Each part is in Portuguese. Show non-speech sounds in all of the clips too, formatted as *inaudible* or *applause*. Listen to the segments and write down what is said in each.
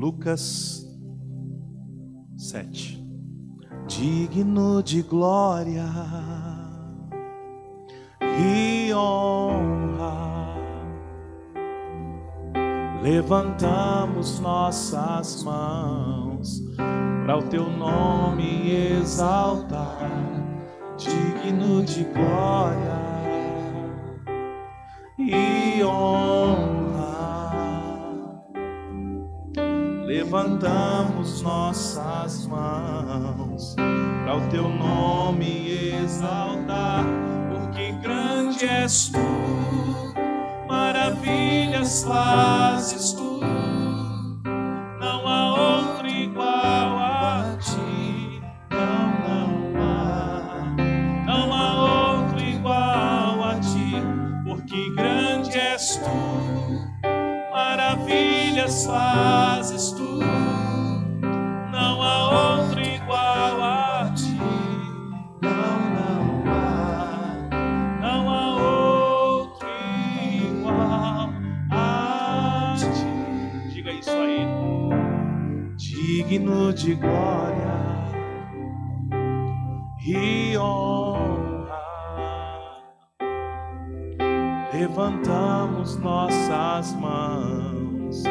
Lucas 7. Digno de glória e honra, levantamos nossas mãos para o teu nome exaltar, digno de glória e honra. Levantamos nossas mãos para o teu nome exaltar, porque grande és tu, maravilhas fazes tu. Não há outro igual a ti, não, não há. Não há outro igual a ti, porque grande és tu, maravilhas fazes Digno de glória e honra. Levantamos nossas mãos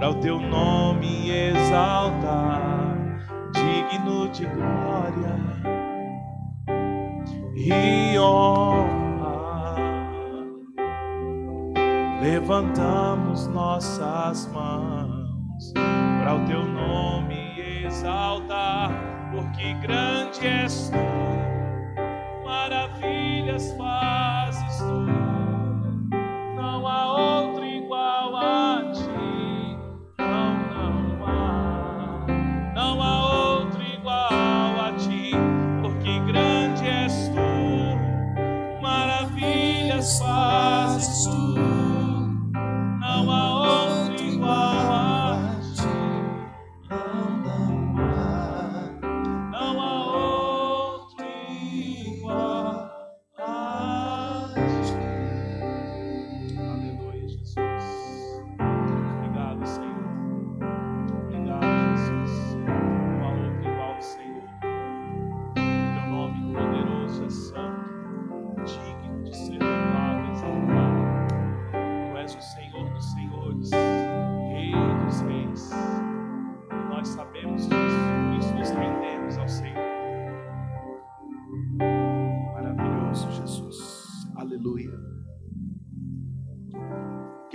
para o teu nome exaltar, digno de glória e honra. Levantamos nossas mãos para o teu nome exaltar, porque grande és tu, maravilhas fazes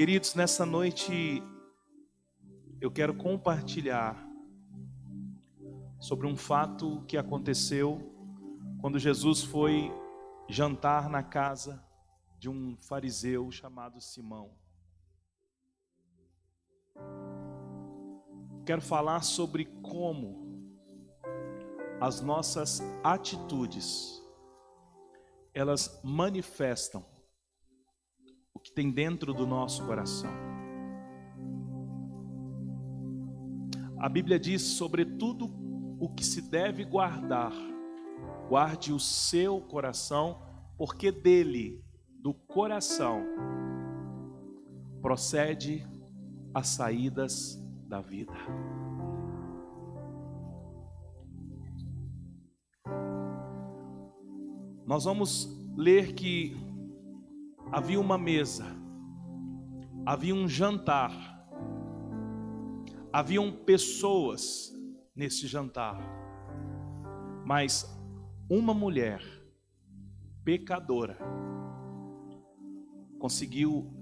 Queridos, nessa noite eu quero compartilhar sobre um fato que aconteceu quando Jesus foi jantar na casa de um fariseu chamado Simão. Quero falar sobre como as nossas atitudes elas manifestam o que tem dentro do nosso coração. A Bíblia diz sobre tudo o que se deve guardar, guarde o seu coração, porque dele, do coração, procede as saídas da vida. Nós vamos ler que havia uma mesa, havia um jantar, haviam pessoas nesse jantar, mas uma mulher pecadora conseguiu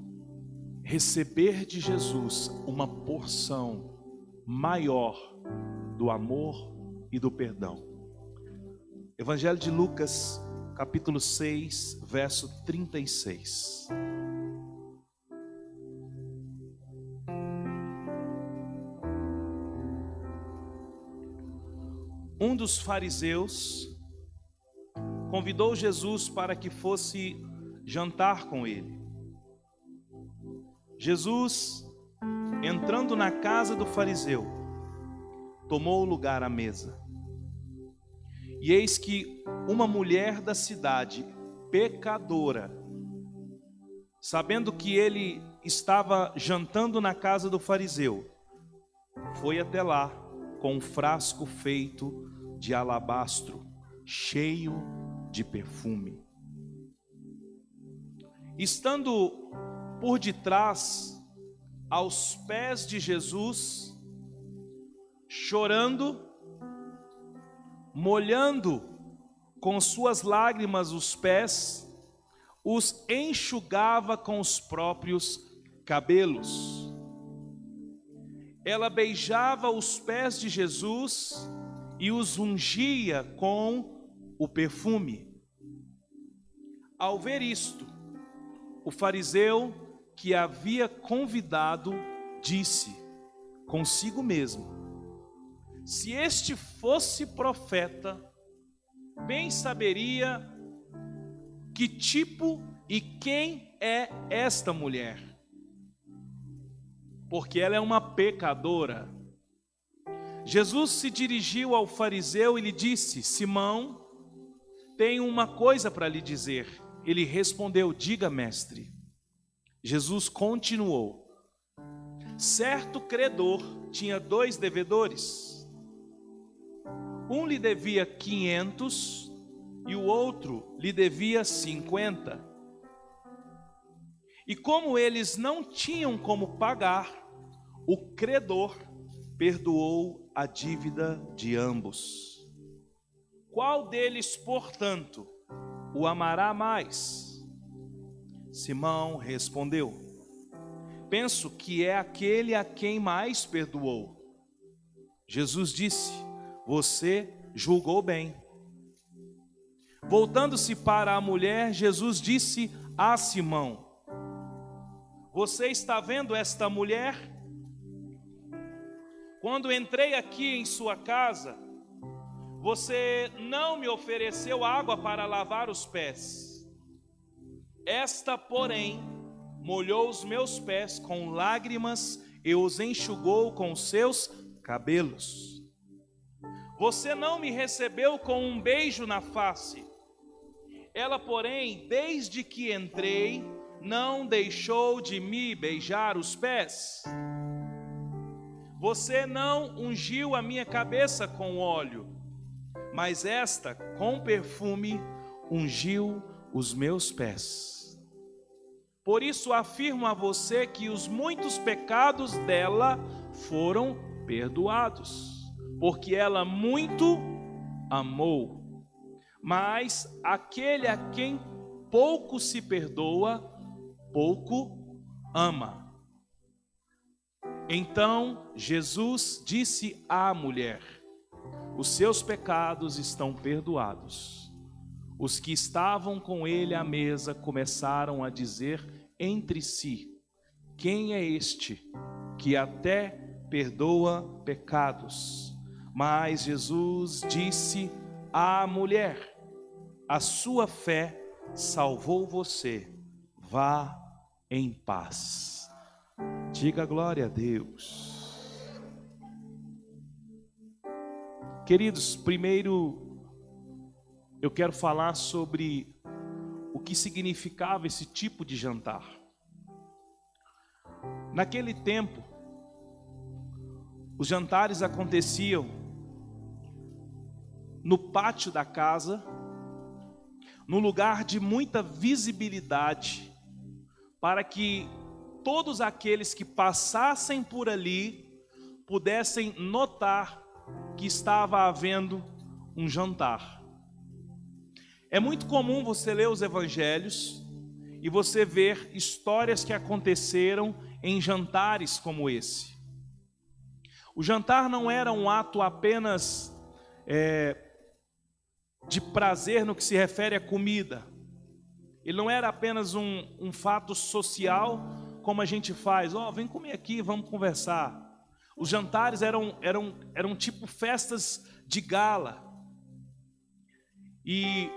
receber de Jesus uma porção maior do amor e do perdão. Evangelho de Lucas, capítulo 6, verso 36. Um dos fariseus convidou Jesus para que fosse jantar com ele. Jesus, entrando na casa do fariseu, tomou lugar à mesa. E eis que uma mulher da cidade, pecadora, sabendo que ele estava jantando na casa do fariseu, foi até lá com um frasco feito de alabastro, cheio de perfume. Estando por detrás, aos pés de Jesus, chorando, molhando com suas lágrimas os pés, os enxugava com os próprios cabelos. Ela beijava os pés de Jesus e os ungia com o perfume. Ao ver isto, o fariseu que havia convidado disse consigo mesmo: Se este fosse profeta, bem saberia que tipo e quem é esta mulher, porque ela é uma pecadora. Jesus se dirigiu ao fariseu e lhe disse: Simão, tenho uma coisa para lhe dizer. Ele respondeu: Diga, mestre. Jesus continuou: Certo credor tinha dois devedores. Um lhe devia quinhentos e o outro lhe devia cinquenta. E como eles não tinham como pagar, o credor perdoou a dívida de ambos. Qual deles, portanto, o amará mais? Simão respondeu: Penso que é aquele a quem mais perdoou. Jesus disse: Você julgou bem. Voltando-se para a mulher, Jesus disse a Simão: Você está vendo esta mulher? Quando entrei aqui em sua casa, você não me ofereceu água para lavar os pés. Esta, porém, molhou os meus pés com lágrimas e os enxugou com seus cabelos. Você não me recebeu com um beijo na face. Ela, porém, desde que entrei, não deixou de me beijar os pés. Você não ungiu a minha cabeça com óleo, mas esta, com perfume, ungiu os meus pés. Por isso afirmo a você que os muitos pecados dela foram perdoados, porque ela muito amou. Mas aquele a quem pouco se perdoa, pouco ama. Então Jesus disse à mulher: Os seus pecados estão perdoados. Os que estavam com ele à mesa começaram a dizer entre si: Quem é este que até perdoa pecados? Mas Jesus disse à mulher: A sua fé salvou você. Vá em paz. Diga glória a Deus. Queridos, primeiro eu quero falar sobre o que significava esse tipo de jantar. Naquele tempo, os jantares aconteciam no pátio da casa, no lugar de muita visibilidade, para que todos aqueles que passassem por ali pudessem notar que estava havendo um jantar. É muito comum você ler os evangelhos e você ver histórias que aconteceram em jantares como esse. O jantar não era um ato apenas é, de prazer no que se refere à comida. Ele não era apenas um, um fato social como a gente faz, ó, oh, vem comer aqui, vamos conversar. Os jantares eram, eram, eram tipo festas de gala. E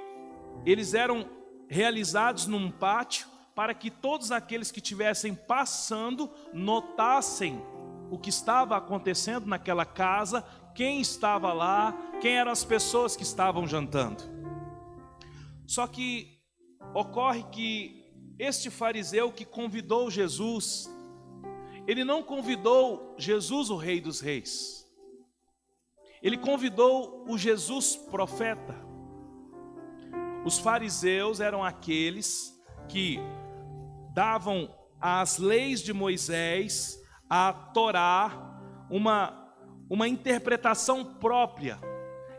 eles eram realizados num pátio para que todos aqueles que estivessem passando notassem o que estava acontecendo naquela casa, quem estava lá, quem eram as pessoas que estavam jantando. Só que ocorre que este fariseu que convidou Jesus, ele não convidou Jesus, o Rei dos Reis. Ele convidou o Jesus profeta. Os fariseus eram aqueles que davam às leis de Moisés, a Torá, uma, uma interpretação própria.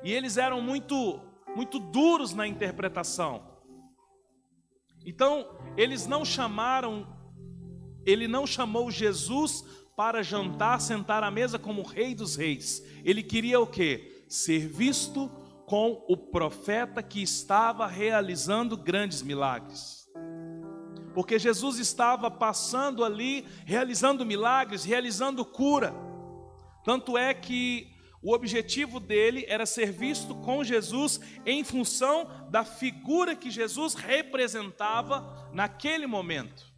E eles eram muito, muito duros na interpretação. Então, eles não chamaram, ele não chamou Jesus para jantar, sentar à mesa como rei dos reis. Ele queria o quê? Ser visto com o profeta que estava realizando grandes milagres. Porque Jesus estava passando ali, realizando milagres, realizando cura. Tanto é que o objetivo dele era ser visto com Jesus em função da figura que Jesus representava naquele momento.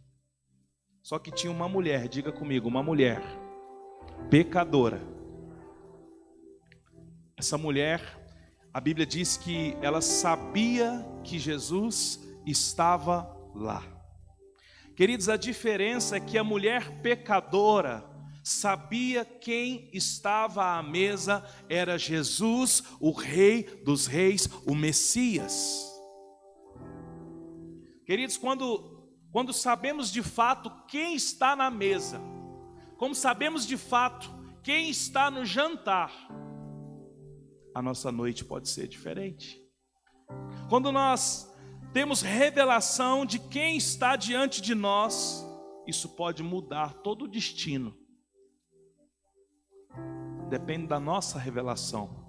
Só que tinha uma mulher, diga comigo, uma mulher pecadora. Essa mulher, a Bíblia diz que ela sabia que Jesus estava lá. Queridos, a diferença é que a mulher pecadora, sabia quem estava à mesa era Jesus, o Rei dos Reis, o Messias. Queridos, quando, quando sabemos de fato quem está na mesa, como sabemos de fato quem está no jantar, a nossa noite pode ser diferente. Quando nós temos revelação de quem está diante de nós, isso pode mudar todo o destino depende da nossa revelação.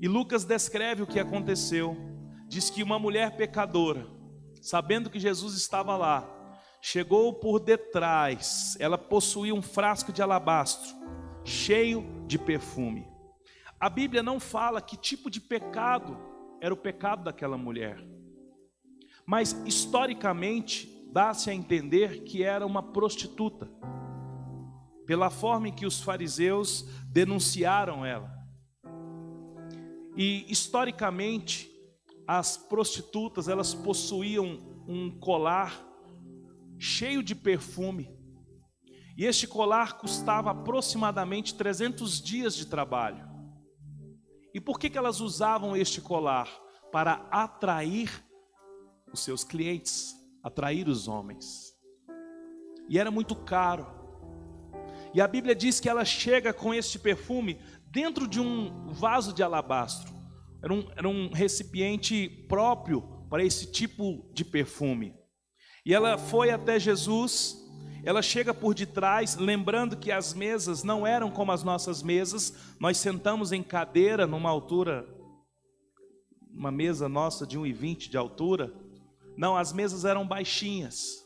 E Lucas descreve o que aconteceu. Diz que uma mulher pecadora, sabendo que Jesus estava lá, chegou por detrás, ela possuía um frasco de alabastro, cheio de perfume. A Bíblia não fala que tipo de pecado era o pecado daquela mulher, mas historicamente dá-se a entender que era uma prostituta pela forma em que os fariseus denunciaram ela. E historicamente, as prostitutas, elas possuíam um colar cheio de perfume. E este colar custava aproximadamente 300 dias de trabalho. E por que, que elas usavam este colar? Para atrair os seus clientes, atrair os homens. E era muito caro. E a Bíblia diz que ela chega com este perfume dentro de um vaso de alabastro. Era um, era um recipiente próprio para esse tipo de perfume. E ela foi até Jesus, ela chega por detrás, lembrando que as mesas não eram como as nossas mesas, nós sentamos em cadeira numa altura, uma mesa nossa de 1,20 de altura. Não, as mesas eram baixinhas.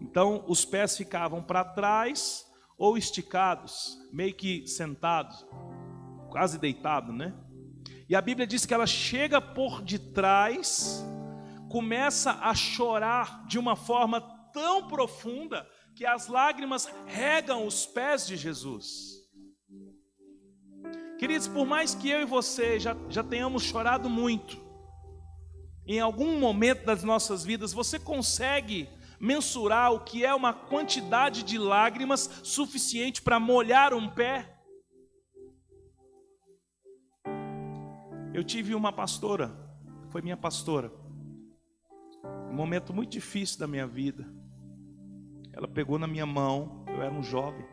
Então os pés ficavam para trás ou esticados, meio que sentados, quase deitado, né? E a Bíblia diz que ela chega por detrás, começa a chorar de uma forma tão profunda que as lágrimas regam os pés de Jesus. Queridos, por mais que eu e você já, já tenhamos chorado muito, em algum momento das nossas vidas, você consegue mensurar o que é uma quantidade de lágrimas suficiente para molhar um pé? Eu tive uma pastora, foi minha pastora, um momento muito difícil da minha vida. Ela pegou na minha mão, eu era um jovem,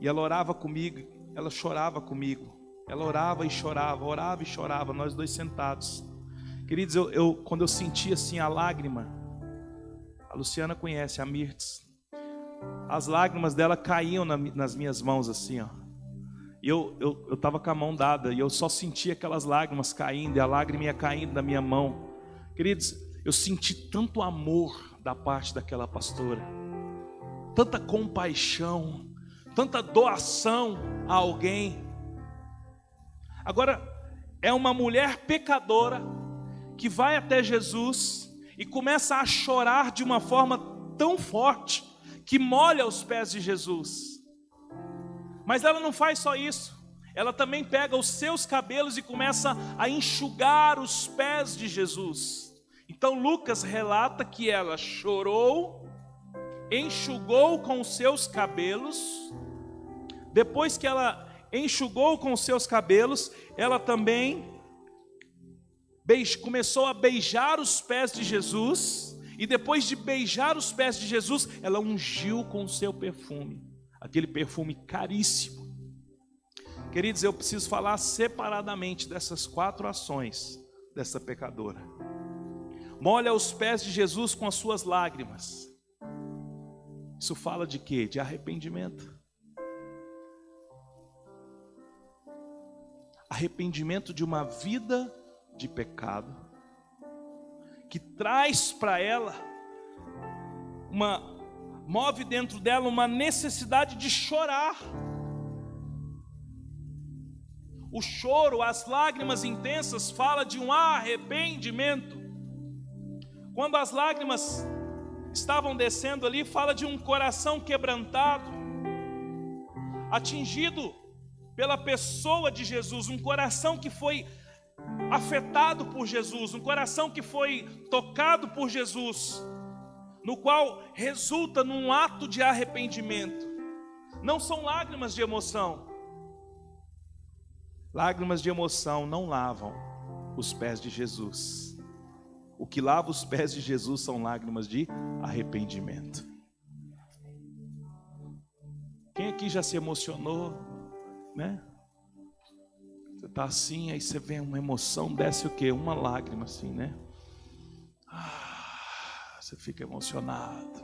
e ela orava comigo, ela chorava comigo. Ela orava e chorava, orava e chorava, nós dois sentados. Queridos, eu, eu quando eu sentia assim a lágrima, a Luciana conhece, a Mirtz. As lágrimas dela caíam na, nas minhas mãos assim, ó. E eu eu eu estava com a mão dada e eu só sentia aquelas lágrimas caindo e a lágrima ia caindo na minha mão. Queridos, eu senti tanto amor da parte daquela pastora, tanta compaixão, tanta doação a alguém. Agora, é uma mulher pecadora que vai até Jesus e começa a chorar de uma forma tão forte que molha os pés de Jesus. Mas ela não faz só isso, ela também pega os seus cabelos e começa a enxugar os pés de Jesus. Então Lucas relata que ela chorou enxugou com os seus cabelos. Depois que ela enxugou com os seus cabelos, ela também começou a beijar os pés de Jesus. E depois de beijar os pés de Jesus, ela ungiu com o seu perfume, aquele perfume caríssimo. Queridos, eu preciso falar separadamente dessas quatro ações dessa pecadora. Molha os pés de Jesus com as suas lágrimas. Isso fala de quê? De arrependimento. Arrependimento de uma vida de pecado, que traz para ela uma move dentro dela uma necessidade de chorar. O choro, as lágrimas intensas fala de um arrependimento. Quando as lágrimas estavam descendo ali, fala de um coração quebrantado, atingido pela pessoa de Jesus, um coração que foi afetado por Jesus, um coração que foi tocado por Jesus, no qual resulta num ato de arrependimento. Não são lágrimas de emoção. Lágrimas de emoção não lavam os pés de Jesus. O que lava os pés de Jesus são lágrimas de arrependimento. Quem aqui já se emocionou, né? Você está assim, aí você vê uma emoção, desce o quê? Uma lágrima assim, né? Ah, você fica emocionado.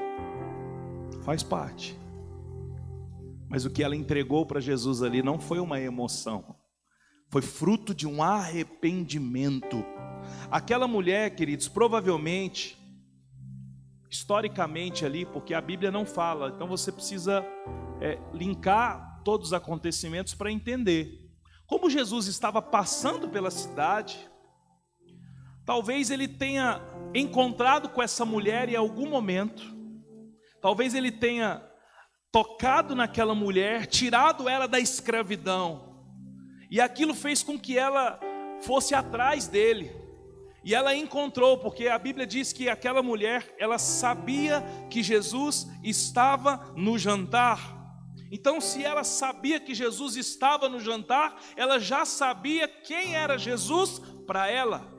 Faz parte. Mas o que ela entregou para Jesus ali não foi uma emoção, foi fruto de um arrependimento. Aquela mulher, queridos, provavelmente, historicamente ali, porque a Bíblia não fala, então você precisa é, linkar todos os acontecimentos para entender. Como Jesus estava passando pela cidade, talvez ele tenha encontrado com essa mulher em algum momento, talvez ele tenha tocado naquela mulher, tirado ela da escravidão, e aquilo fez com que ela fosse atrás dele. E ela encontrou, porque a Bíblia diz que aquela mulher, ela sabia que Jesus estava no jantar. Então, se ela sabia que Jesus estava no jantar, ela já sabia quem era Jesus para ela.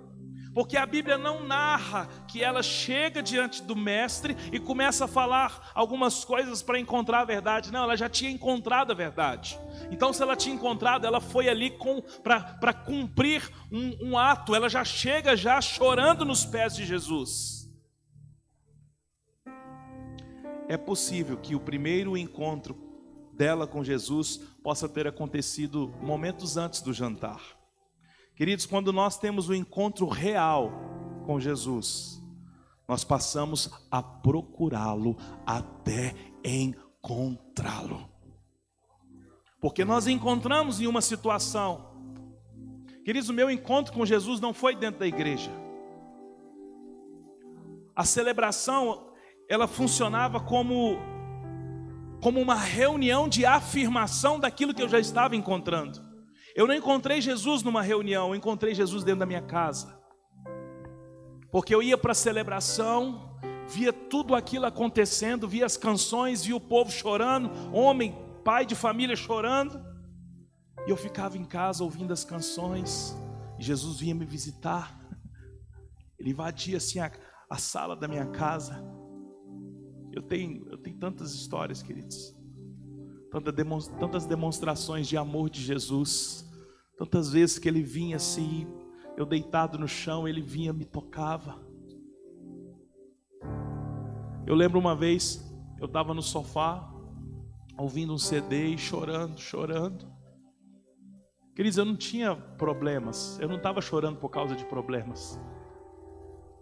Porque a Bíblia não narra que ela chega diante do mestre e começa a falar algumas coisas para encontrar a verdade. Não, ela já tinha encontrado a verdade. Então, se ela tinha encontrado, ela foi ali para cumprir um, um ato. Ela já chega já chorando nos pés de Jesus. É possível que o primeiro encontro dela com Jesus possa ter acontecido momentos antes do jantar. Queridos, quando nós temos o um encontro real com Jesus, nós passamos a procurá-lo até encontrá-lo. Porque nós encontramos em uma situação. Queridos, o meu encontro com Jesus não foi dentro da igreja. A celebração, ela funcionava como como uma reunião de afirmação daquilo que eu já estava encontrando. Eu não encontrei Jesus numa reunião, eu encontrei Jesus dentro da minha casa. Porque eu ia para a celebração, via tudo aquilo acontecendo, via as canções, via o povo chorando, homem, pai de família chorando. E eu ficava em casa ouvindo as canções, e Jesus vinha me visitar. Ele invadia assim a, a sala da minha casa. Eu tenho, eu tenho tantas histórias, queridos, tantas demonstrações de amor de Jesus, tantas vezes que ele vinha assim, eu deitado no chão, ele vinha, me tocava. Eu lembro uma vez, eu estava no sofá, ouvindo um CD e chorando, chorando. Queridos, eu não tinha problemas, eu não estava chorando por causa de problemas.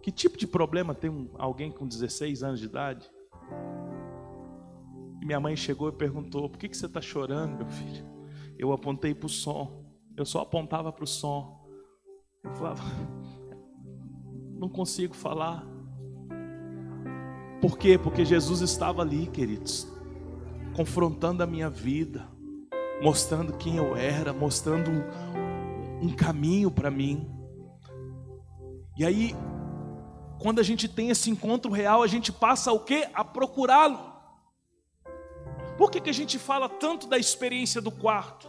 Que tipo de problema tem um, alguém com 16 anos de idade? Minha mãe chegou e perguntou: Por que, que você está chorando, meu filho? Eu apontei para o som. Eu só apontava para o som. Eu falava: *laughs* Não consigo falar. Por quê? Porque Jesus estava ali, queridos, confrontando a minha vida, mostrando quem eu era, mostrando um caminho para mim. E aí quando a gente tem esse encontro real, a gente passa o quê? A procurá-lo. Por que, que a gente fala tanto da experiência do quarto?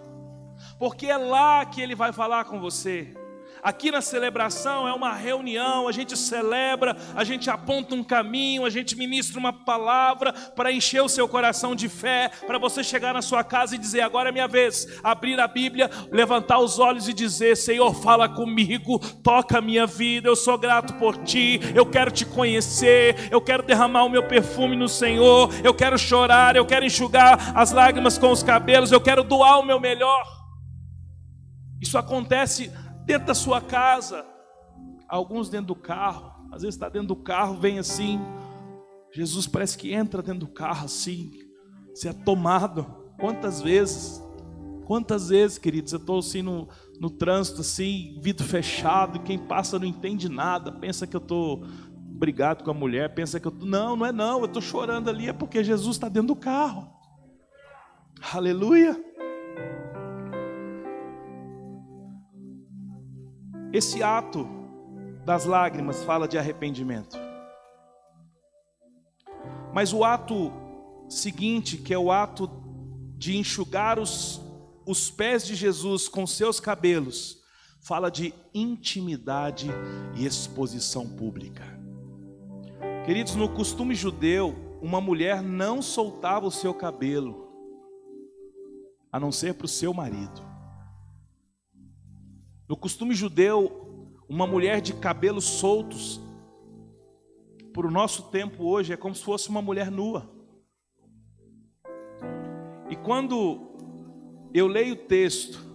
Porque é lá que ele vai falar com você. Aqui na celebração é uma reunião, a gente celebra, a gente aponta um caminho, a gente ministra uma palavra para encher o seu coração de fé, para você chegar na sua casa e dizer: agora é minha vez, abrir a Bíblia, levantar os olhos e dizer: Senhor, fala comigo, toca a minha vida, eu sou grato por ti, eu quero te conhecer, eu quero derramar o meu perfume no Senhor, eu quero chorar, eu quero enxugar as lágrimas com os cabelos, eu quero doar o meu melhor. Isso acontece dentro da sua casa, alguns dentro do carro, às vezes está dentro do carro, vem assim. Jesus parece que entra dentro do carro assim, se é tomado. Quantas vezes, quantas vezes, queridos, eu estou assim no, no trânsito, assim, vidro fechado, quem passa não entende nada, pensa que eu estou brigado com a mulher, pensa que eu tô... não, não é não, eu estou chorando ali, é porque Jesus está dentro do carro. Aleluia. Esse ato das lágrimas fala de arrependimento. Mas o ato seguinte, que é o ato de enxugar os, os pés de Jesus com seus cabelos, fala de intimidade e exposição pública. Queridos, no costume judeu, uma mulher não soltava o seu cabelo, a não ser para o seu marido. No costume judeu, uma mulher de cabelos soltos, por o nosso tempo hoje, é como se fosse uma mulher nua. E quando eu leio o texto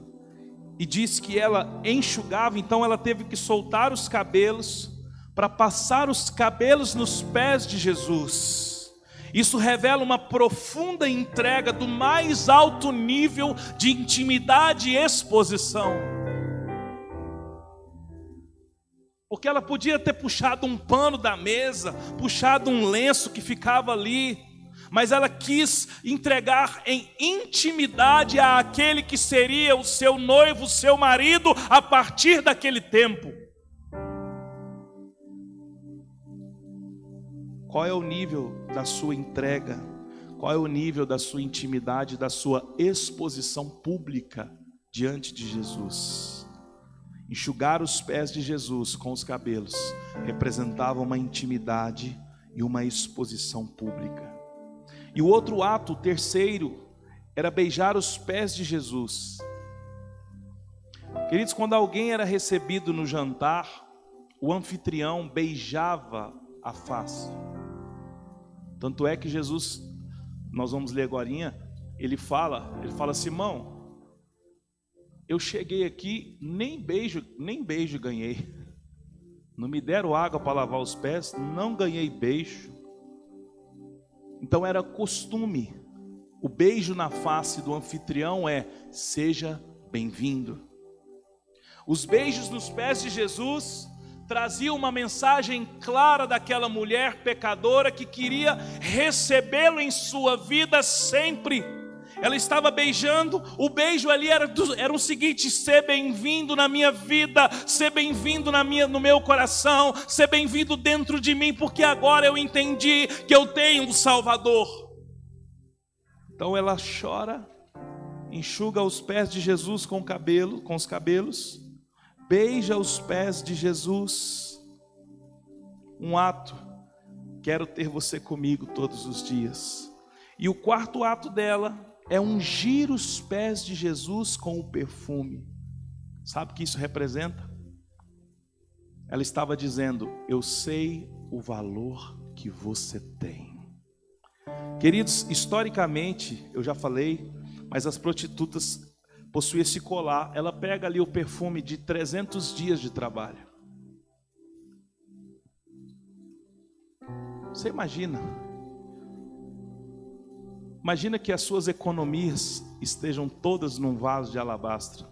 e diz que ela enxugava, então ela teve que soltar os cabelos para passar os cabelos nos pés de Jesus. Isso revela uma profunda entrega do mais alto nível de intimidade e exposição. Porque ela podia ter puxado um pano da mesa, puxado um lenço que ficava ali, mas ela quis entregar em intimidade a aquele que seria o seu noivo, o seu marido, a partir daquele tempo. Qual é o nível da sua entrega? Qual é o nível da sua intimidade, da sua exposição pública diante de Jesus? Enxugar os pés de Jesus com os cabelos representava uma intimidade e uma exposição pública. E o outro ato, o terceiro, era beijar os pés de Jesus. Queridos, quando alguém era recebido no jantar, o anfitrião beijava a face. Tanto é que Jesus, nós vamos ler agora, ele fala, ele fala, Simão, eu cheguei aqui, nem beijo, nem beijo ganhei. Não me deram água para lavar os pés, não ganhei beijo. Então era costume. O beijo na face do anfitrião é: seja bem-vindo. Os beijos nos pés de Jesus traziam uma mensagem clara daquela mulher pecadora que queria recebê-lo em sua vida sempre ela estava beijando, o beijo ali era, era o seguinte: ser bem-vindo na minha vida, ser bem-vindo na minha, no meu coração, ser bem-vindo dentro de mim, porque agora eu entendi que eu tenho um Salvador. Então ela chora, enxuga os pés de Jesus com o cabelo, com os cabelos, beija os pés de Jesus. Um ato, quero ter você comigo todos os dias. E o quarto ato dela é ungir os pés de Jesus com o perfume. Sabe o que isso representa? Ela estava dizendo: Eu sei o valor que você tem. Queridos, historicamente, eu já falei, mas as prostitutas possuem esse colar. Ela pega ali o perfume de 300 dias de trabalho. Você imagina? Imagina que as suas economias estejam todas num vaso de alabastro.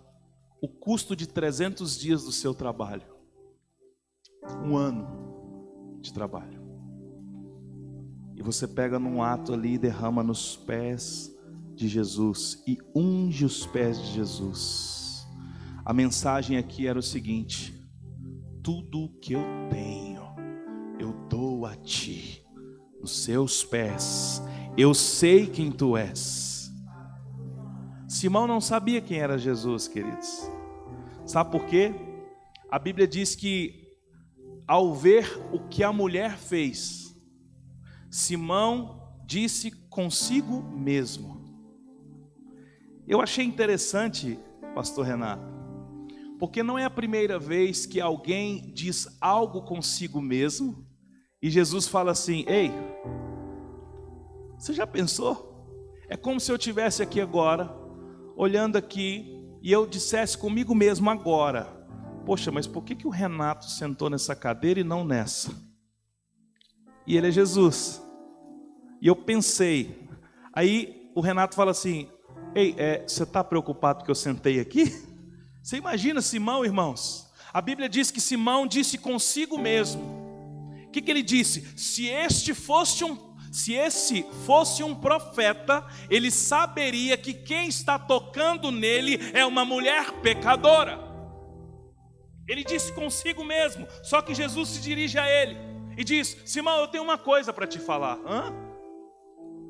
O custo de 300 dias do seu trabalho. Um ano de trabalho. E você pega num ato ali e derrama nos pés de Jesus e unge os pés de Jesus. A mensagem aqui era o seguinte: tudo que eu tenho, eu dou a ti, nos seus pés Eu sei quem tu és. Simão não sabia quem era Jesus, queridos. Sabe por quê? A Bíblia diz que ao ver o que a mulher fez, Simão disse consigo mesmo. Eu achei interessante, pastor Renato, porque não é a primeira vez que alguém diz algo consigo mesmo e Jesus fala assim: "Ei, você já pensou? É como se eu tivesse aqui agora, olhando aqui e eu dissesse comigo mesmo agora: Poxa, mas por que, que o Renato sentou nessa cadeira e não nessa? E ele é Jesus. E eu pensei. Aí o Renato fala assim: Ei, é, você está preocupado que eu sentei aqui? *laughs* Você imagina Simão, irmãos? A Bíblia diz que Simão disse consigo mesmo. O que, que ele disse? Se este fosse um se esse fosse um profeta, ele saberia que quem está tocando nele é uma mulher pecadora. Ele disse consigo mesmo, só que Jesus se dirige a ele e diz: Simão, eu tenho uma coisa para te falar. Hã?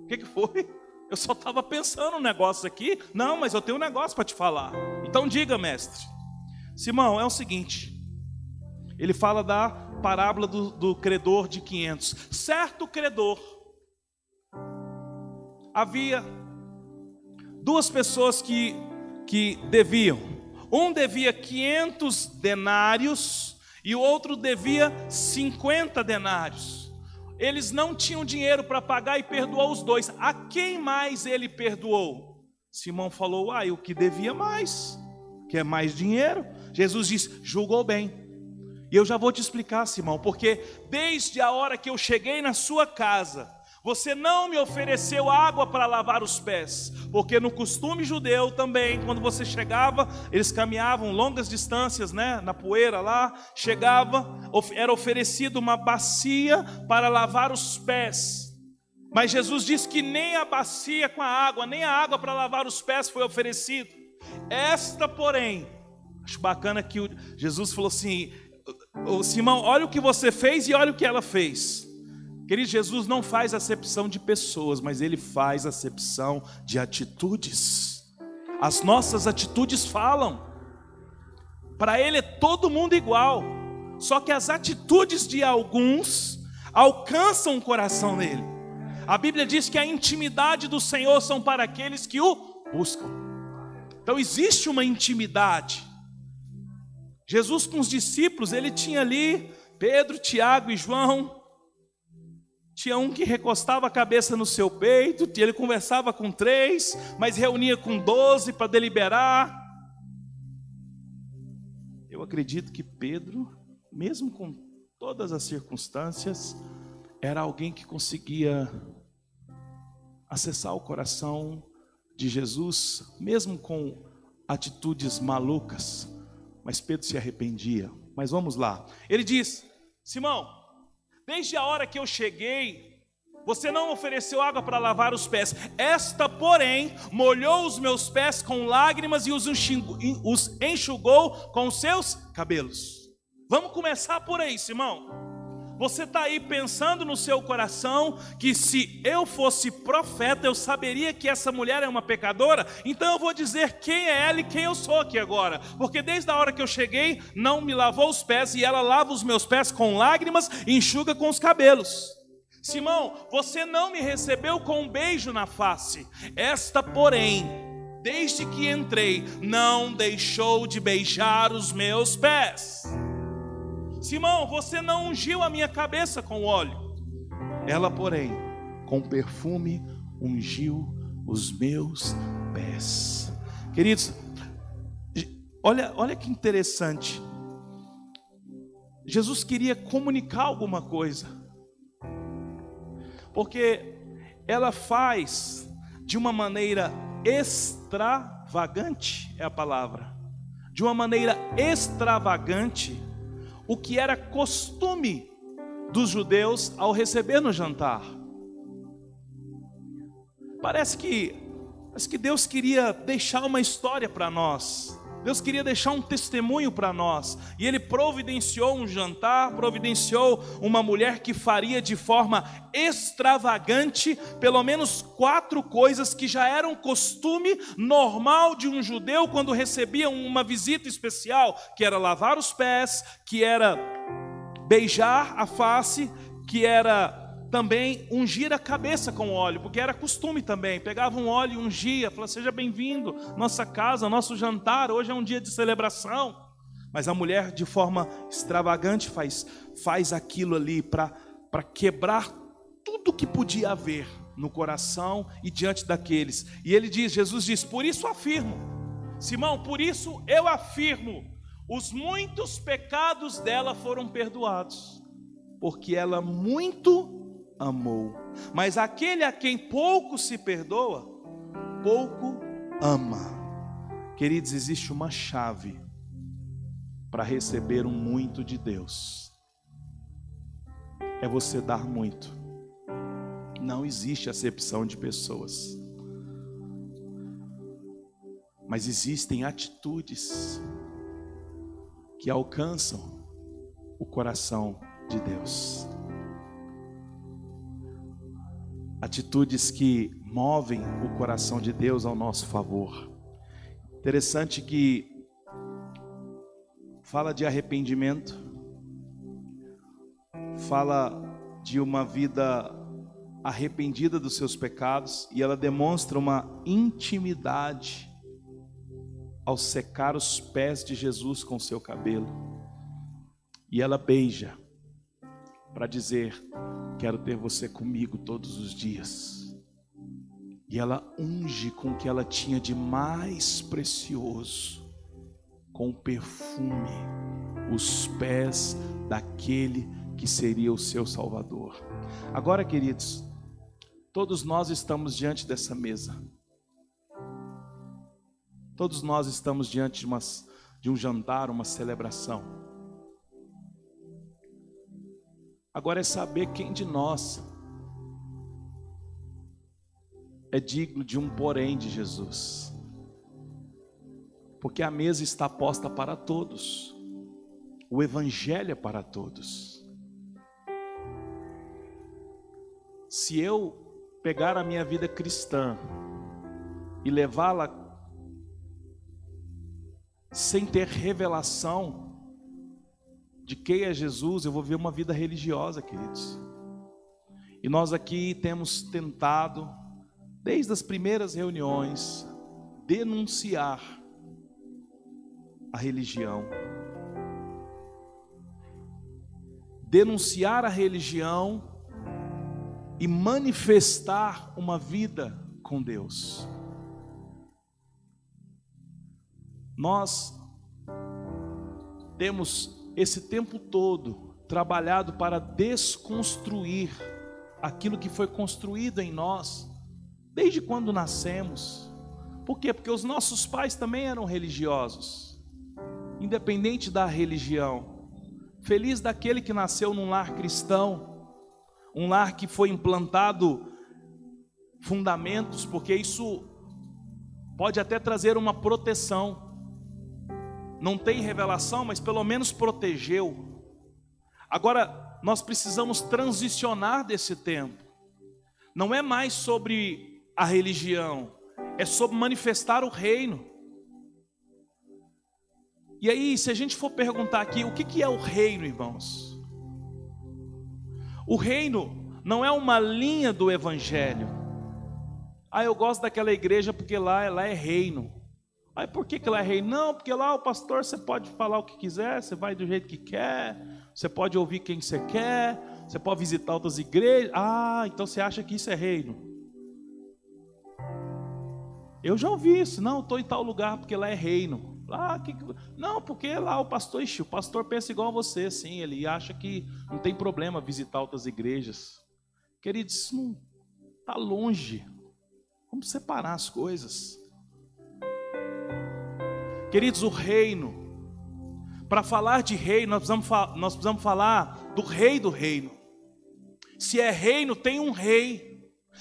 O que, que foi? Eu só estava pensando um negócio aqui. Não, mas eu tenho um negócio para te falar. Então diga, mestre. Simão, é o seguinte. Ele fala da parábola do, do credor de 500. Certo credor havia duas pessoas que, que deviam. Um devia 500 denários e o outro devia 50 denários. Eles não tinham dinheiro para pagar e perdoou os dois. A quem mais ele perdoou? Simão falou: Ah, o que devia mais, quer mais dinheiro. Jesus disse: Julgou bem. E eu já vou te explicar, Simão, porque desde a hora que eu cheguei na sua casa, você não me ofereceu água para lavar os pés, porque no costume judeu também, quando você chegava, eles caminhavam longas distâncias, né, na poeira lá, chegava, era oferecido uma bacia para lavar os pés. Mas Jesus disse que nem a bacia com a água, nem a água para lavar os pés foi oferecido. Esta, porém, acho bacana que Jesus falou assim: Simão, olha o que você fez e olha o que ela fez. Querido, Jesus não faz acepção de pessoas, mas ele faz acepção de atitudes. As nossas atitudes falam. Para ele é todo mundo igual. Só que as atitudes de alguns alcançam o coração dele. A Bíblia diz que a intimidade do Senhor são para aqueles que o buscam. Então existe uma intimidade. Jesus com os discípulos, ele tinha ali Pedro, Tiago e João, tinha um que recostava a cabeça no seu peito, ele conversava com três, mas reunia com doze para deliberar. Eu acredito que Pedro, mesmo com todas as circunstâncias, era alguém que conseguia acessar o coração de Jesus, mesmo com atitudes malucas. Mas Pedro se arrependia. Mas vamos lá. Ele diz: Simão, Desde a hora que eu cheguei, você não ofereceu água para lavar os pés. Esta, porém, molhou os meus pés com lágrimas e os enxugou com seus cabelos. Vamos começar por aí, Simão. Você está aí pensando no seu coração que se eu fosse profeta, eu saberia que essa mulher é uma pecadora? Então eu vou dizer quem é ela e quem eu sou aqui agora. Porque desde a hora que eu cheguei, não me lavou os pés e ela lava os meus pés com lágrimas e enxuga com os cabelos. Simão, você não me recebeu com um beijo na face. Esta, porém, desde que entrei, não deixou de beijar os meus pés. Simão, você não ungiu a minha cabeça com óleo. Ela, porém, com perfume ungiu os meus pés. Queridos, olha, olha que interessante. Jesus queria comunicar alguma coisa. Porque ela faz de uma maneira extravagante, é a palavra. De uma maneira extravagante o que era costume dos judeus ao receber no jantar. Parece que, parece que Deus queria deixar uma história para nós. Deus queria deixar um testemunho para nós, e Ele providenciou um jantar, providenciou uma mulher que faria de forma extravagante pelo menos quatro coisas que já eram costume normal de um judeu quando recebia uma visita especial, que era lavar os pés, que era beijar a face, que era também ungir a cabeça com óleo, porque era costume também. Pegava um óleo e ungia, falava: Seja bem-vindo, nossa casa, nosso jantar, hoje é um dia de celebração. Mas a mulher, de forma extravagante, faz, faz aquilo ali para quebrar tudo que podia haver no coração e diante daqueles. E ele diz: Jesus diz, por isso afirmo, Simão, por isso eu afirmo, os muitos pecados dela foram perdoados, porque ela muito amou. Mas aquele a quem pouco se perdoa, pouco ama. Queridos, existe uma chave para receber um muito de Deus. É você dar muito. Não existe acepção de pessoas. Mas existem atitudes que alcançam o coração de Deus. Atitudes que movem o coração de Deus ao nosso favor. Interessante que fala de arrependimento, fala de uma vida arrependida dos seus pecados e ela demonstra uma intimidade ao secar os pés de Jesus com seu cabelo. E ela beija para dizer: Quero ter você comigo todos os dias. E ela unge com o que ela tinha de mais precioso, com perfume, os pés daquele que seria o seu Salvador. Agora, queridos, todos nós estamos diante dessa mesa. Todos nós estamos diante de, de um jantar, uma celebração. Agora é saber quem de nós é digno de um porém de Jesus. Porque a mesa está posta para todos. O evangelho é para todos. Se eu pegar a minha vida cristã e levá-la sem ter revelação, de quem é Jesus, eu vou ver uma vida religiosa, queridos. E nós aqui temos tentado, desde as primeiras reuniões, denunciar a religião. Denunciar a religião e manifestar uma vida com Deus. Nós temos esse tempo todo trabalhado para desconstruir aquilo que foi construído em nós desde quando nascemos. Por quê? Porque os nossos pais também eram religiosos, independente da religião. Feliz daquele que nasceu num lar cristão, um lar que foi implantado fundamentos, porque isso pode até trazer uma proteção não tem revelação, mas pelo menos protegeu. Agora, nós precisamos transicionar desse tempo. Não é mais sobre a religião, é sobre manifestar o reino. E aí, se a gente for perguntar aqui, o que, é o reino, irmãos? O reino não é uma linha do evangelho. Ah, eu gosto daquela igreja porque lá, lá é reino. Aí por que, que lá é rei? Não, porque lá o pastor você pode falar o que quiser, você vai do jeito que quer, você pode ouvir quem você quer, você pode visitar outras igrejas. Ah, então você acha que isso é reino? Eu já ouvi isso, não, estou em tal lugar porque lá é reino. Ah, que... Não, porque lá o pastor, ixi, o pastor pensa igual a você, sim, ele acha que não tem problema visitar outras igrejas. Queridos, isso não está longe. Vamos separar as coisas. Queridos, o reino. Para falar de reino, nós precisamos, nós precisamos falar do rei do reino. Se é reino, tem um rei.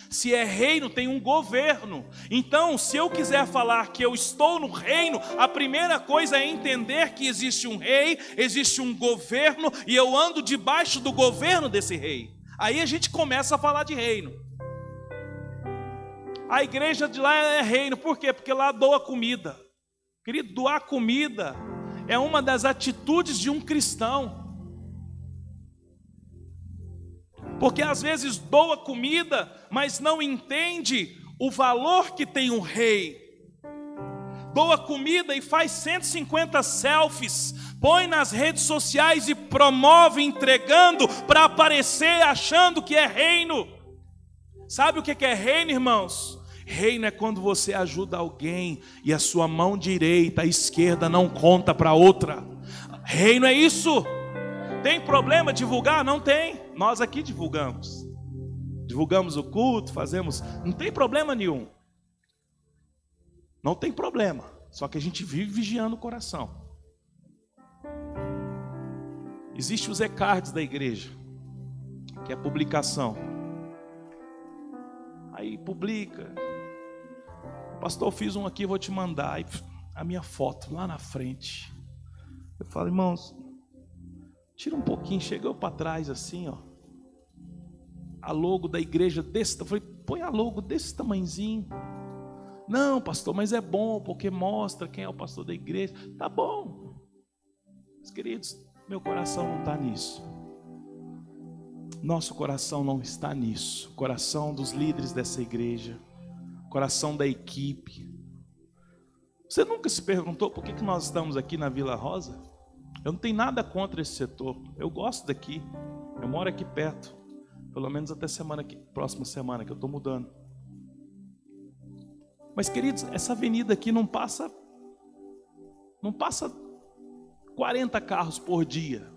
Se é reino, tem um governo. Então, se eu quiser falar que eu estou no reino, a primeira coisa é entender que existe um rei, existe um governo e eu ando debaixo do governo desse rei. Aí a gente começa a falar de reino. A igreja de lá é reino, por quê? Porque lá doa comida. Querido, doar comida é uma das atitudes de um cristão. Porque às vezes doa comida, mas não entende o valor que tem um rei. Doa comida e faz 150 selfies, põe nas redes sociais e promove entregando para aparecer achando que é reino. Sabe o que é reino, irmãos? Reino é quando você ajuda alguém e a sua mão direita, a esquerda não conta para outra. Reino é isso. Tem problema divulgar? Não tem. Nós aqui divulgamos. Divulgamos o culto, fazemos. Não tem problema nenhum. Não tem problema. Só que a gente vive vigiando o coração. Existe os e-cards da igreja, que é publicação. Aí publica. Pastor, fiz um aqui, vou te mandar. Aí, a minha foto lá na frente. Eu falo, irmãos, tira um pouquinho, chegou para trás assim, ó a logo da igreja desse, eu falei, põe a logo desse tamanhozinho. Não, pastor, mas é bom porque mostra quem é o pastor da igreja. Tá bom. Meus queridos, meu coração não está nisso. Nosso coração não está nisso. Coração dos líderes dessa igreja, coração da equipe. Você nunca se perguntou por que, que nós estamos aqui na Vila Rosa? Eu não tenho nada contra esse setor. Eu gosto daqui. Eu moro aqui perto. Pelo menos até semana que, próxima semana, que eu estou mudando. Mas, queridos, essa avenida aqui não passa. Não passa 40 carros por dia.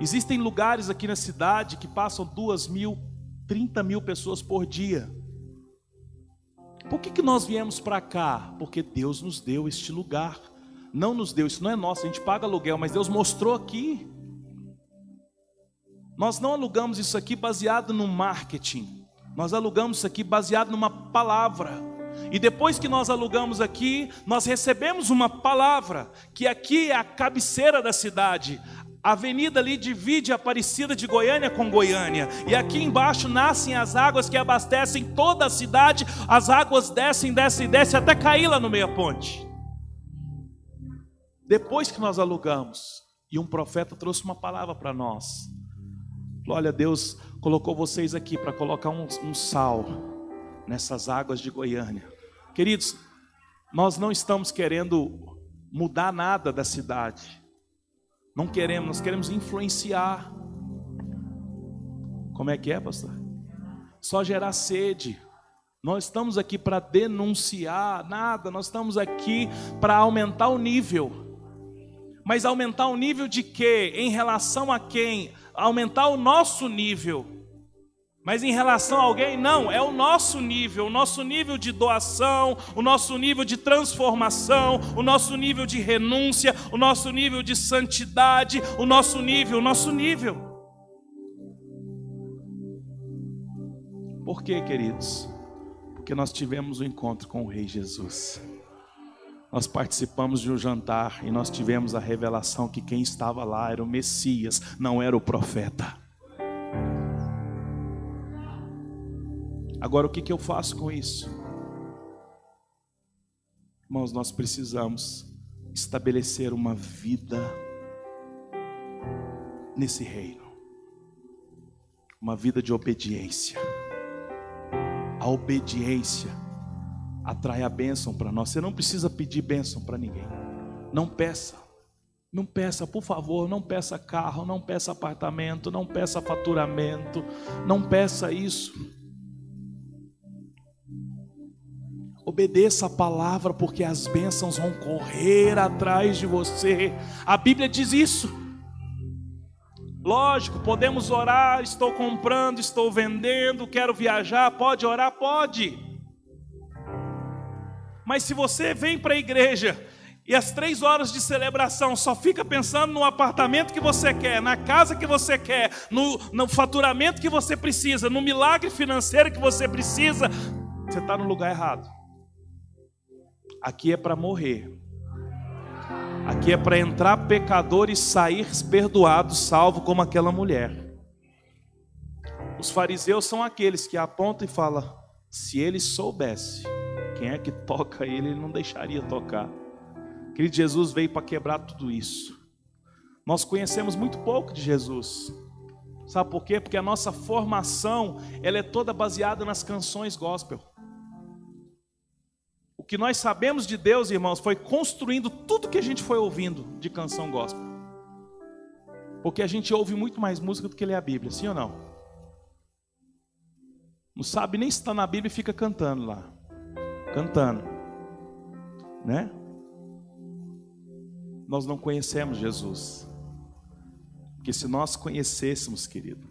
Existem lugares aqui na cidade que passam duas mil, 30 mil pessoas por dia. Por que, que nós viemos para cá? Porque Deus nos deu este lugar. Não nos deu, isso não é nosso, a gente paga aluguel, mas Deus mostrou aqui. Nós não alugamos isso aqui baseado no marketing. Nós alugamos isso aqui baseado numa palavra. E depois que nós alugamos aqui, nós recebemos uma palavra, que aqui é a cabeceira da cidade. A avenida ali divide a Aparecida de Goiânia com Goiânia. E aqui embaixo nascem as águas que abastecem toda a cidade. As águas descem, descem, descem até cair lá no meio da ponte. Depois que nós alugamos, e um profeta trouxe uma palavra para nós. Olha, Deus colocou vocês aqui para colocar um, um sal nessas águas de Goiânia. Queridos, nós não estamos querendo mudar nada da cidade. Não queremos, nós queremos influenciar. Como é que é, pastor? Só gerar sede. Nós estamos aqui para denunciar nada, nós estamos aqui para aumentar o nível. Mas aumentar o nível de quê? Em relação a quem? aumentar o nosso nível. Mas em relação a alguém, não, é o nosso nível, o nosso nível de doação, o nosso nível de transformação, o nosso nível de renúncia, o nosso nível de santidade, o nosso nível, o nosso nível. Por quê, queridos? Porque nós tivemos o um encontro com o Rei Jesus nós participamos de um jantar e nós tivemos a revelação que quem estava lá era o Messias, não era o profeta. Agora, o que, que eu faço com isso? Irmãos, nós precisamos estabelecer uma vida nesse reino, uma vida de obediência. A obediência atrai a bênção para nós. Você não precisa pedir bênção para ninguém. Não peça. Não peça, por favor, não peça carro, não peça apartamento, não peça faturamento, não peça isso. Obedeça a palavra, porque as bênçãos vão correr atrás de você. A Bíblia diz isso. Lógico, podemos orar, estou comprando, estou vendendo, quero viajar, pode orar, pode. Mas se você vem para a igreja e às três horas de celebração só fica pensando no apartamento que você quer, na casa que você quer, no, no faturamento que você precisa, no milagre financeiro que você precisa, você está no lugar errado. Aqui é para morrer. Aqui é para entrar pecador e sair perdoado, salvo como aquela mulher. Os fariseus são aqueles que apontam e falam: se ele soubesse quem é que toca ele, ele não deixaria tocar. Querido, Jesus veio para quebrar tudo isso. Nós conhecemos muito pouco de Jesus. Sabe por quê? Porque a nossa formação, ela é toda baseada nas canções gospel. Que nós sabemos de Deus, irmãos, foi construindo tudo que a gente foi ouvindo de canção gospel. Porque a gente ouve muito mais música do que lê a Bíblia, sim ou não? Não sabe nem se está na Bíblia e fica cantando lá. Cantando. Né? nós não conhecemos Jesus. Porque se nós conhecêssemos, querido,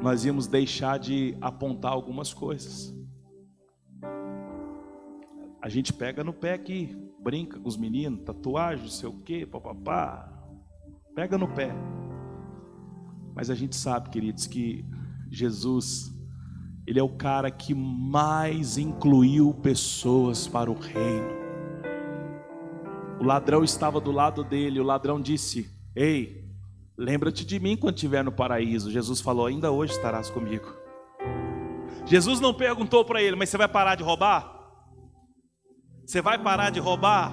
nós íamos deixar de apontar algumas coisas. A gente pega no pé aqui, brinca com os meninos, tatuagem, não sei o quê, papapá. Pega no pé. Mas a gente sabe, queridos, que Jesus, Ele é o cara que mais incluiu pessoas para o reino. O ladrão estava do lado dele. O ladrão disse: Ei, lembra-te de mim quando estiver no paraíso. Jesus falou: Ainda hoje estarás comigo. Jesus não perguntou para ele: Mas você vai parar de roubar? Você vai parar de roubar?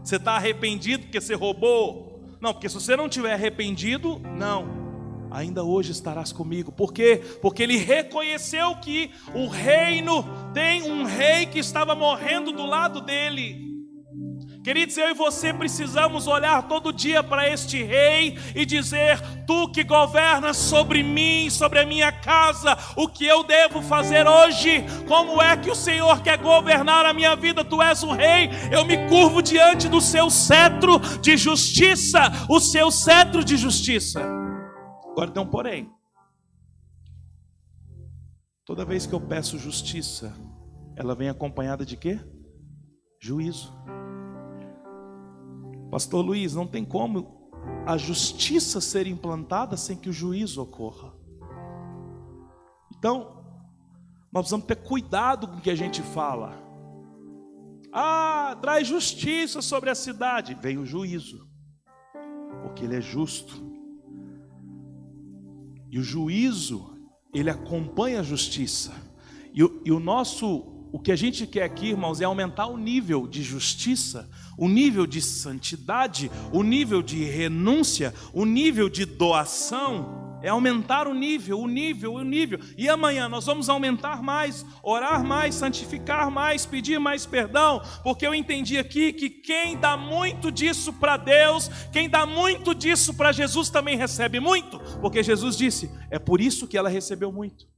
Você está arrependido porque você roubou? Não, porque se você não tiver arrependido, não. Ainda hoje estarás comigo. Por quê? Porque ele reconheceu que o reino tem um rei que estava morrendo do lado dele. Queridos, eu e você precisamos olhar todo dia para este rei e dizer: Tu que governas sobre mim, sobre a minha casa, o que eu devo fazer hoje? Como é que o Senhor quer governar a minha vida? Tu és o rei, eu me curvo diante do seu cetro de justiça, o seu cetro de justiça. Agora um porém. Toda vez que eu peço justiça, ela vem acompanhada de quê? Juízo. Pastor Luiz, não tem como a justiça ser implantada sem que o juízo ocorra. Então, nós precisamos ter cuidado com o que a gente fala. Ah, traz justiça sobre a cidade. Vem o juízo, porque ele é justo. E o juízo, ele acompanha a justiça. E o, e o nosso o que a gente quer aqui, irmãos, é aumentar o nível de justiça, o nível de santidade, o nível de renúncia, o nível de doação. É aumentar o nível, o nível, o nível. E amanhã nós vamos aumentar mais, orar mais, santificar mais, pedir mais perdão, porque eu entendi aqui que quem dá muito disso para Deus, quem dá muito disso para Jesus também recebe muito, porque Jesus disse: é por isso que ela recebeu muito.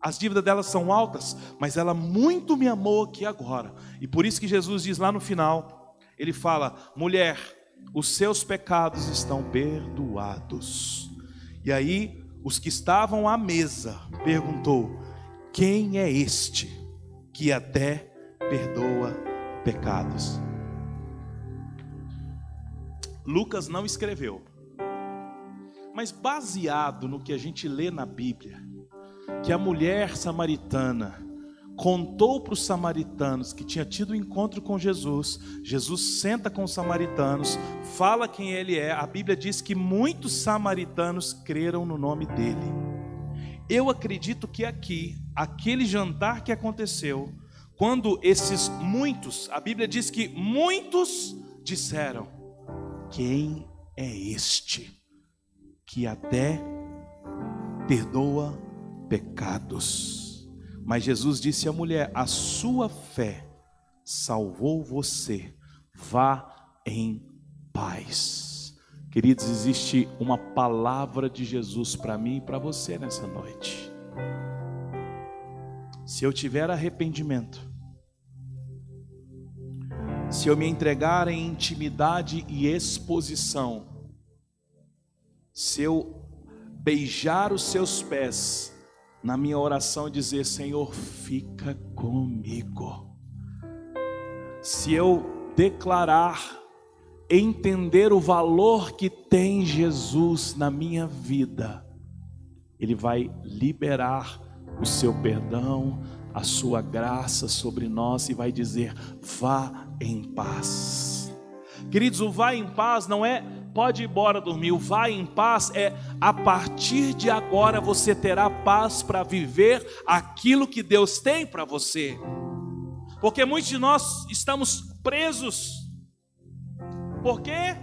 As dívidas dela são altas, mas ela muito me amou aqui agora. E por isso que Jesus diz lá no final, ele fala: "Mulher, os seus pecados estão perdoados". E aí os que estavam à mesa perguntou: "Quem é este que até perdoa pecados?" Lucas não escreveu. Mas baseado no que a gente lê na Bíblia, que a mulher samaritana contou para os samaritanos que tinha tido um encontro com Jesus. Jesus senta com os samaritanos, fala quem ele é. A Bíblia diz que muitos samaritanos creram no nome dele. Eu acredito que aqui, aquele jantar que aconteceu, quando esses muitos, a Bíblia diz que muitos disseram: Quem é este que até perdoa pecados. Mas Jesus disse à mulher: A sua fé salvou você, vá em paz. Queridos, existe uma palavra de Jesus para mim e para você nessa noite. Se eu tiver arrependimento, se eu me entregar em intimidade e exposição, se eu beijar os seus pés na minha oração dizer: Senhor, fica comigo. Se eu declarar, entender o valor que tem Jesus na minha vida, Ele vai liberar o seu perdão, a sua graça sobre nós e vai dizer: vá em paz. Queridos, o vá em paz não é pode ir embora dormir, o vá em paz é a partir de agora você terá paz para viver aquilo que Deus tem para você. Porque muitos de nós estamos presos. Porque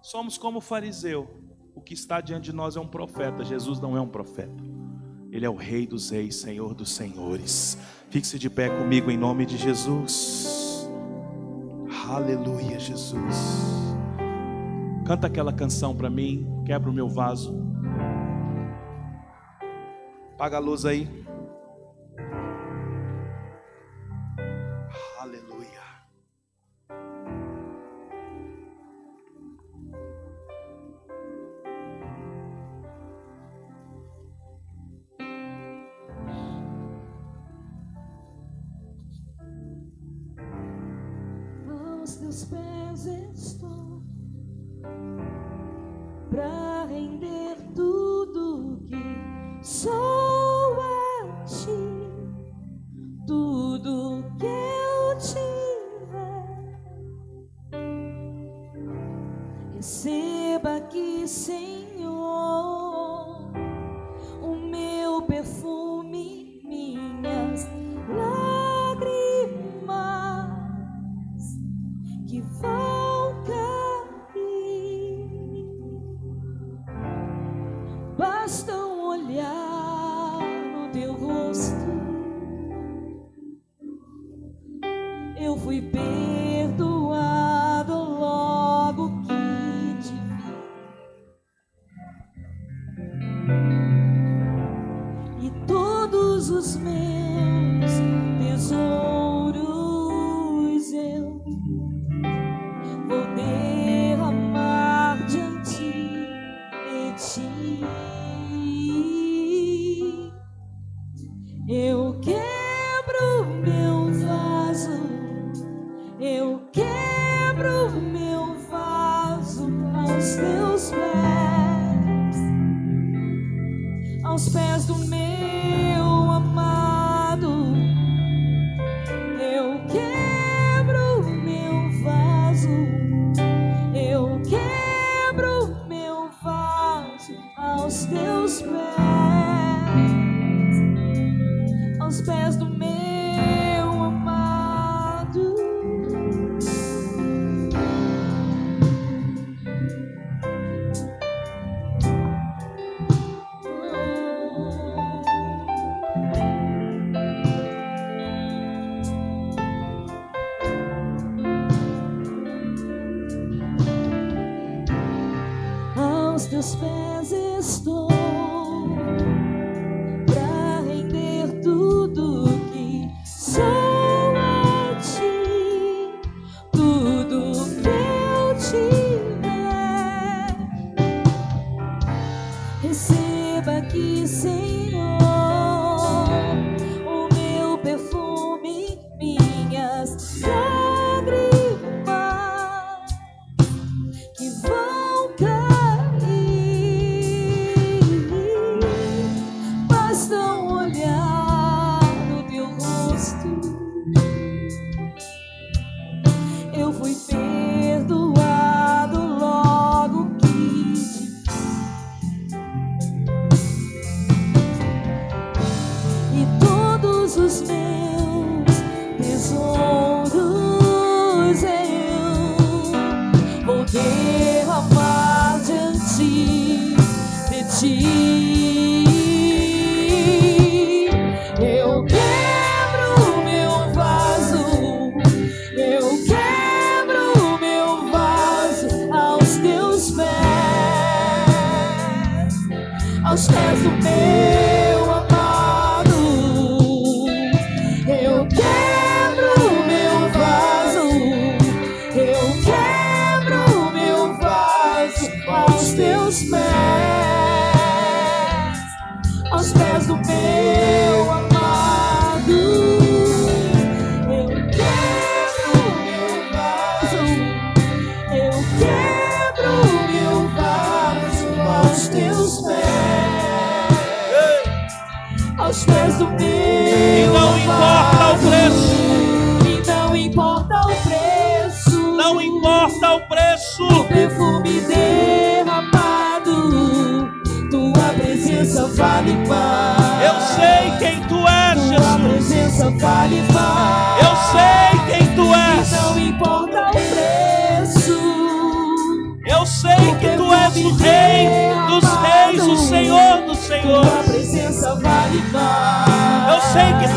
somos como o fariseu. O que está diante de nós é um profeta. Jesus não é um profeta. Ele é o Rei dos Reis, Senhor dos Senhores. Fixe de pé comigo em nome de Jesus. Aleluia, Jesus. Canta aquela canção para mim. Quebra o meu vaso. Paga a luz aí. Sou a ti tudo que eu tiver. Receba que sem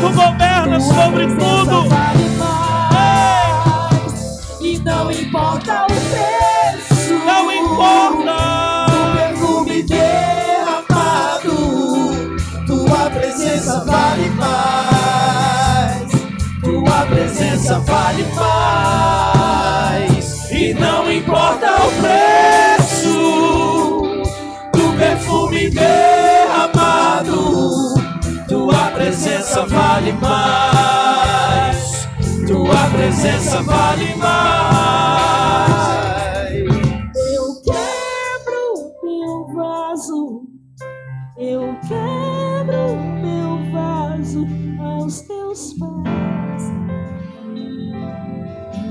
tu governas sobre tudo. Vale mais. E não importa o preço. Não O importa. perfume derramado. Tua presença vale mais. Tua presença vale mais. E não importa o preço presença vale mais. Tua presença vale mais. Eu quebro meu vaso. Eu quebro meu vaso aos teus pés.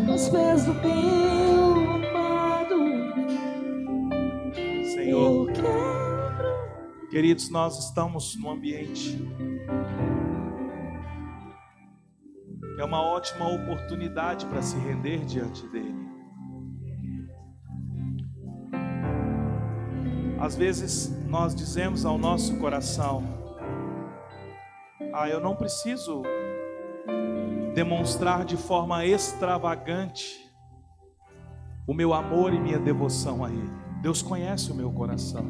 Aos pés do meu amado. Senhor, Eu quebro. queridos, nós estamos num ambiente é uma ótima oportunidade para se render diante dele. Às vezes nós dizemos ao nosso coração: Ah, eu não preciso demonstrar de forma extravagante o meu amor e minha devoção a Ele. Deus conhece o meu coração.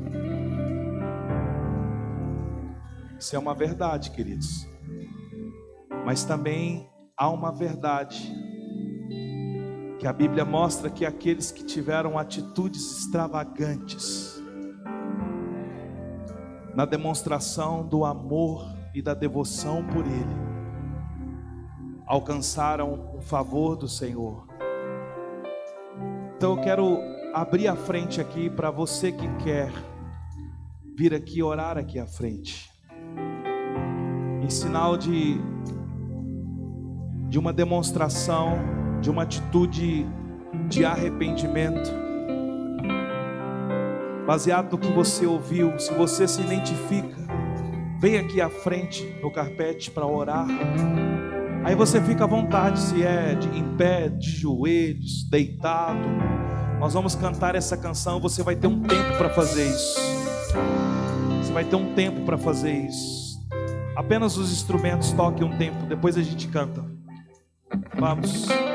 Isso é uma verdade, queridos. Mas também há uma verdade que a Bíblia mostra que aqueles que tiveram atitudes extravagantes na demonstração do amor e da devoção por Ele, alcançaram o favor do Senhor. Então eu quero abrir a frente aqui para você que quer vir aqui orar aqui à frente, em sinal de de uma demonstração, de uma atitude de arrependimento, baseado no que você ouviu. Se você se identifica, vem aqui à frente no carpete para orar. Aí você fica à vontade, se é de, em pé, de joelhos, deitado. Nós vamos cantar essa canção. Você vai ter um tempo para fazer isso. Você vai ter um tempo para fazer isso. Apenas os instrumentos toquem um tempo, depois a gente canta. Vamos.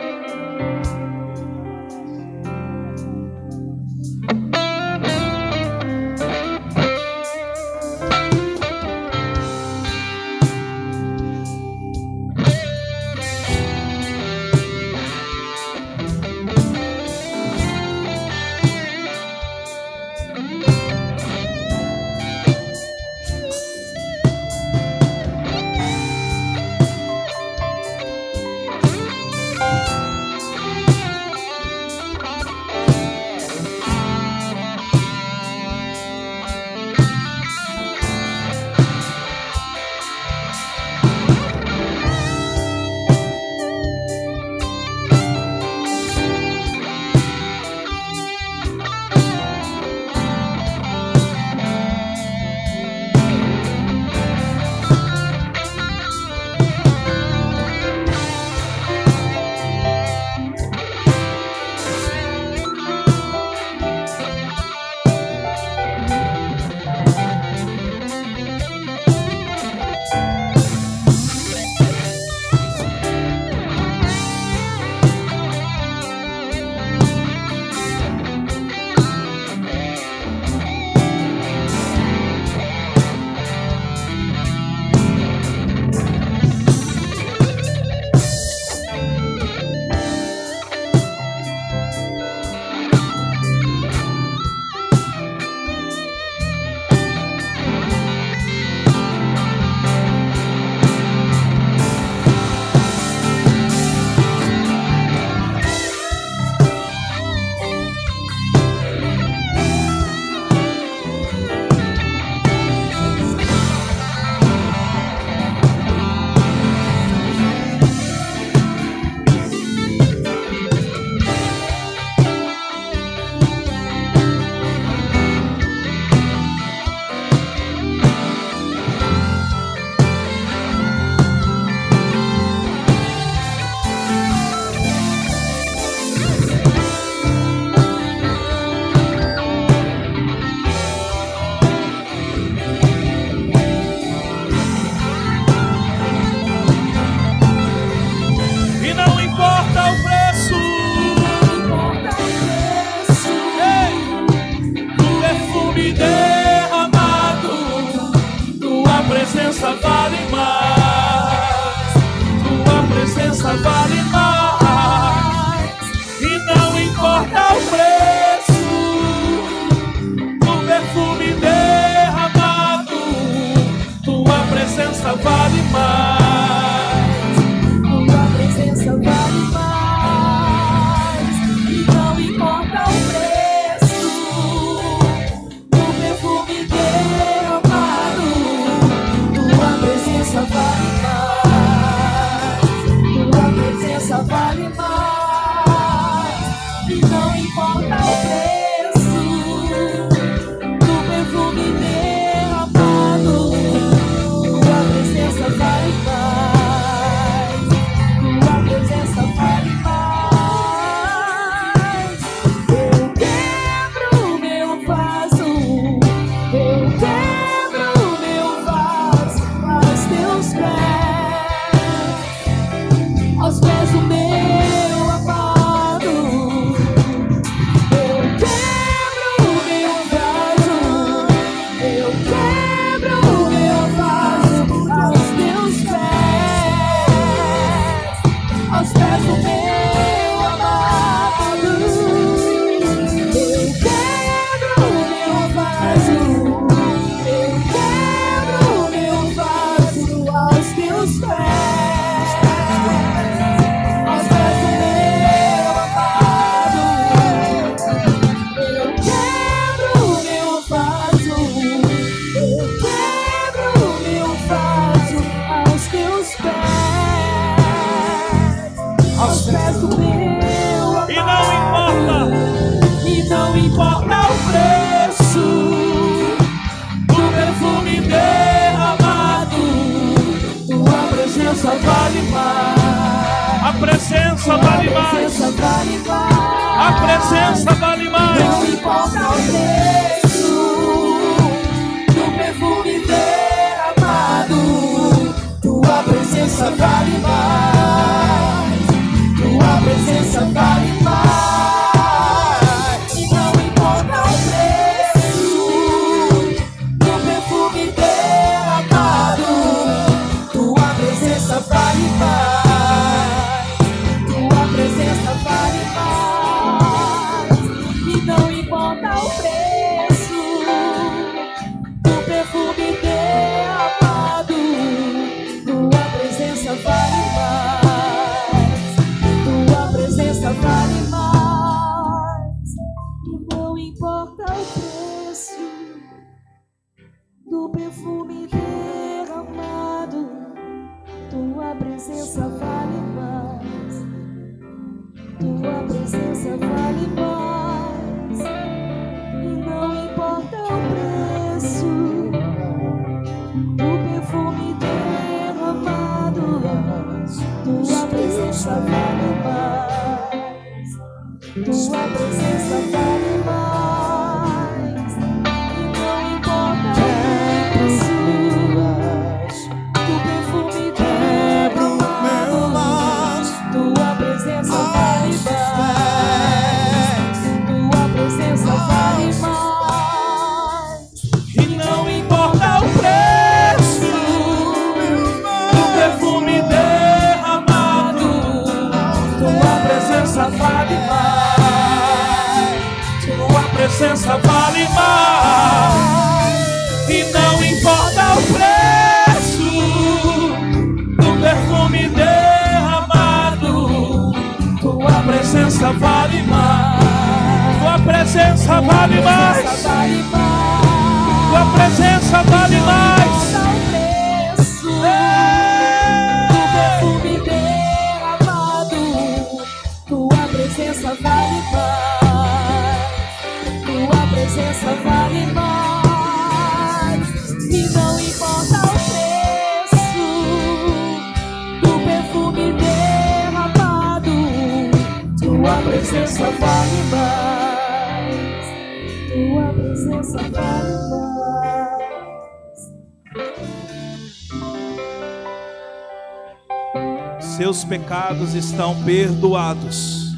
serão perdoados.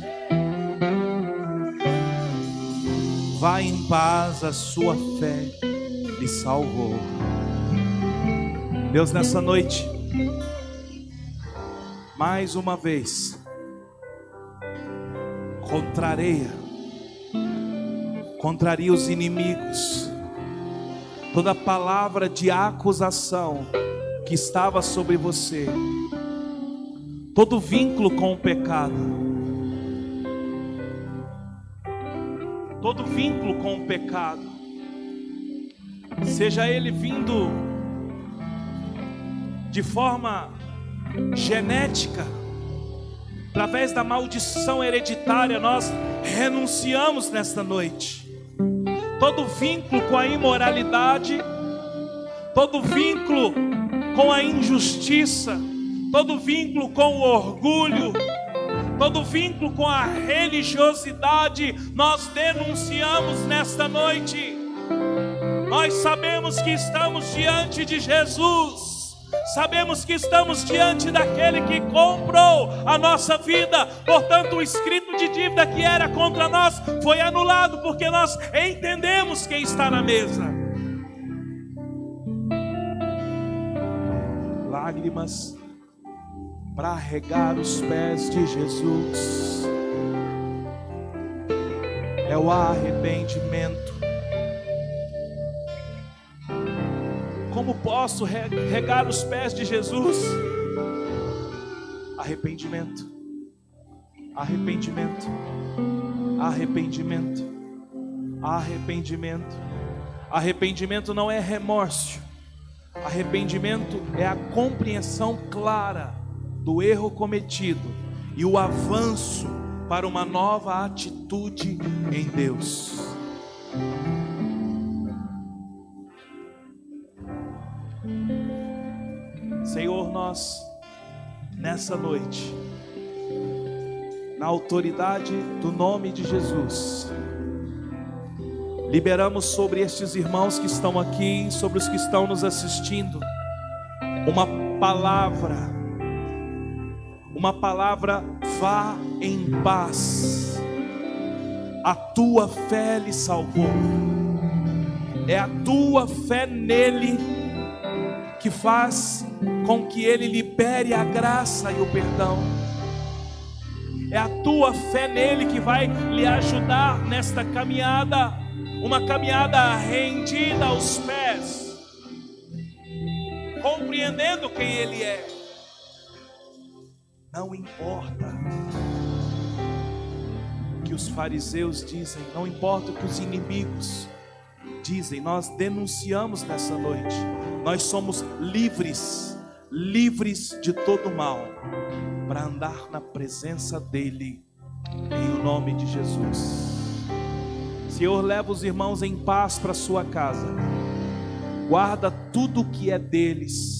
Vá em paz, a sua fé lhe salvou. Deus, nessa noite, mais uma vez, contraria, contraria os inimigos, toda palavra de acusação que estava sobre você todo vínculo com o pecado, todo vínculo com o pecado, seja ele vindo de forma genética, através da maldição hereditária, nós renunciamos nesta noite. Todo vínculo com a imoralidade, todo vínculo com a injustiça, todo vínculo com o orgulho, todo vínculo com a religiosidade, nós denunciamos nesta noite. Nós sabemos que estamos diante de Jesus. Sabemos que estamos diante daquele que comprou a nossa vida, portanto, o escrito de dívida que era contra nós foi anulado, porque nós entendemos quem está na mesa. Lágrimas para regar os pés de Jesus, é o arrependimento. Como posso regar os pés de Jesus? Arrependimento, arrependimento, arrependimento, arrependimento. Arrependimento não é remorso, arrependimento é a compreensão clara do erro cometido e o avanço para uma nova atitude em Deus. Senhor, nós, nessa noite, na autoridade do nome de Jesus, liberamos sobre estes irmãos que estão aqui, sobre os que estão nos assistindo, uma palavra, uma palavra, vá em paz, a tua fé lhe salvou, é a tua fé nele que faz com que Ele libere a graça e o perdão. É a tua fé nele que vai lhe ajudar nesta caminhada, uma caminhada rendida aos pés, compreendendo quem Ele é. Não importa o que os fariseus dizem, não importa o que os inimigos dizem, nós denunciamos nessa noite. Nós somos livres, livres de todo mal, para andar na presença dEle, em o nome de Jesus. Senhor, leva os irmãos em paz para sua casa, guarda tudo que é deles,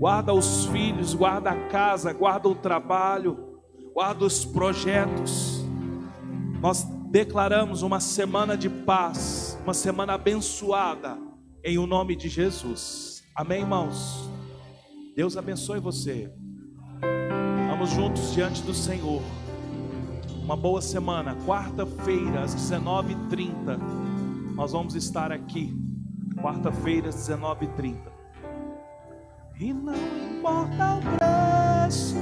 guarda os filhos, guarda a casa, guarda o trabalho, guarda os projetos. Nós declaramos uma semana de paz, uma semana abençoada, em o nome de Jesus. Amém, irmãos? Deus abençoe você. Vamos juntos diante do Senhor. Uma boa semana. Quarta-feira, às 19h30. Nós vamos estar aqui. Quarta-feira, às 19h30 e não importa o preço.